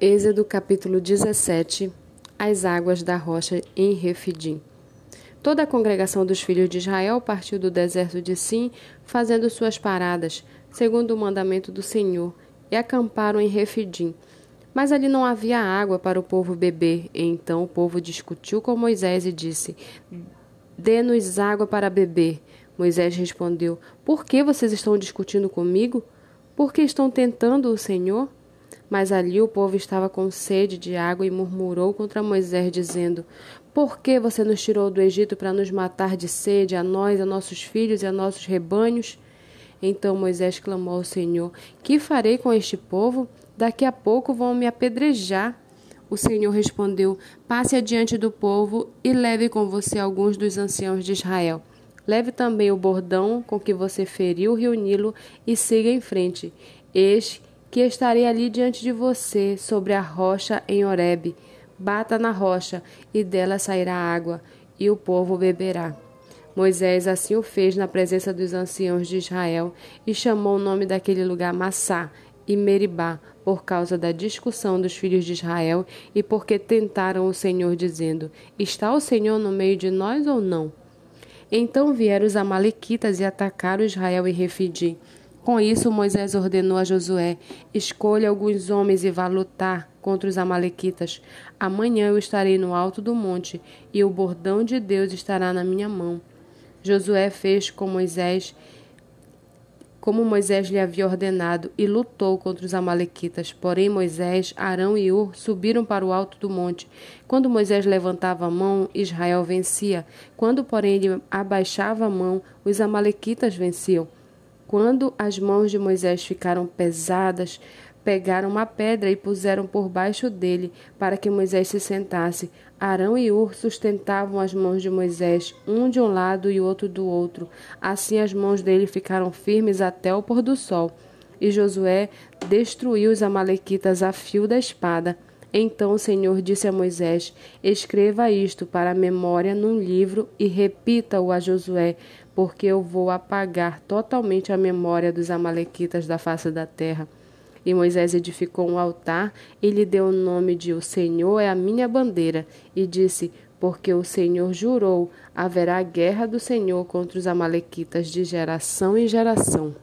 Êxodo capítulo 17 As águas da rocha em Refidim. Toda a congregação dos filhos de Israel partiu do deserto de Sim, fazendo suas paradas, segundo o mandamento do Senhor, e acamparam em Refidim. Mas ali não havia água para o povo beber. E então o povo discutiu com Moisés e disse: Dê-nos água para beber. Moisés respondeu: Por que vocês estão discutindo comigo? Por que estão tentando o Senhor? Mas ali o povo estava com sede de água e murmurou contra Moisés, dizendo: Por que você nos tirou do Egito para nos matar de sede, a nós, a nossos filhos e a nossos rebanhos? Então Moisés clamou ao Senhor: Que farei com este povo? Daqui a pouco vão me apedrejar. O Senhor respondeu: Passe adiante do povo e leve com você alguns dos anciãos de Israel. Leve também o bordão com que você feriu o rio Nilo e siga em frente. Este que estarei ali diante de você, sobre a rocha em Horebe. Bata na rocha, e dela sairá água, e o povo beberá. Moisés assim o fez na presença dos anciãos de Israel, e chamou o nome daquele lugar Massá e Meribá, por causa da discussão dos filhos de Israel e porque tentaram o Senhor, dizendo: Está o Senhor no meio de nós ou não? Então vieram os Amalequitas e atacaram Israel em Refidim. Com isso, Moisés ordenou a Josué: Escolha alguns homens e vá lutar contra os Amalequitas. Amanhã eu estarei no alto do monte, e o bordão de Deus estará na minha mão. Josué fez com Moisés como Moisés lhe havia ordenado, e lutou contra os Amalequitas. Porém, Moisés, Arão e Ur subiram para o alto do monte. Quando Moisés levantava a mão, Israel vencia. Quando, porém, ele abaixava a mão, os Amalequitas venciam. Quando as mãos de Moisés ficaram pesadas, pegaram uma pedra e puseram por baixo dele, para que Moisés se sentasse. Arão e Ur sustentavam as mãos de Moisés, um de um lado e outro do outro. Assim as mãos dele ficaram firmes até o pôr do sol. E Josué destruiu os amalequitas a fio da espada. Então o Senhor disse a Moisés: Escreva isto para a memória num livro e repita-o a Josué, porque eu vou apagar totalmente a memória dos Amalequitas da face da terra. E Moisés edificou um altar e lhe deu o nome de O Senhor é a minha bandeira, e disse: Porque o Senhor jurou, haverá guerra do Senhor contra os Amalequitas de geração em geração.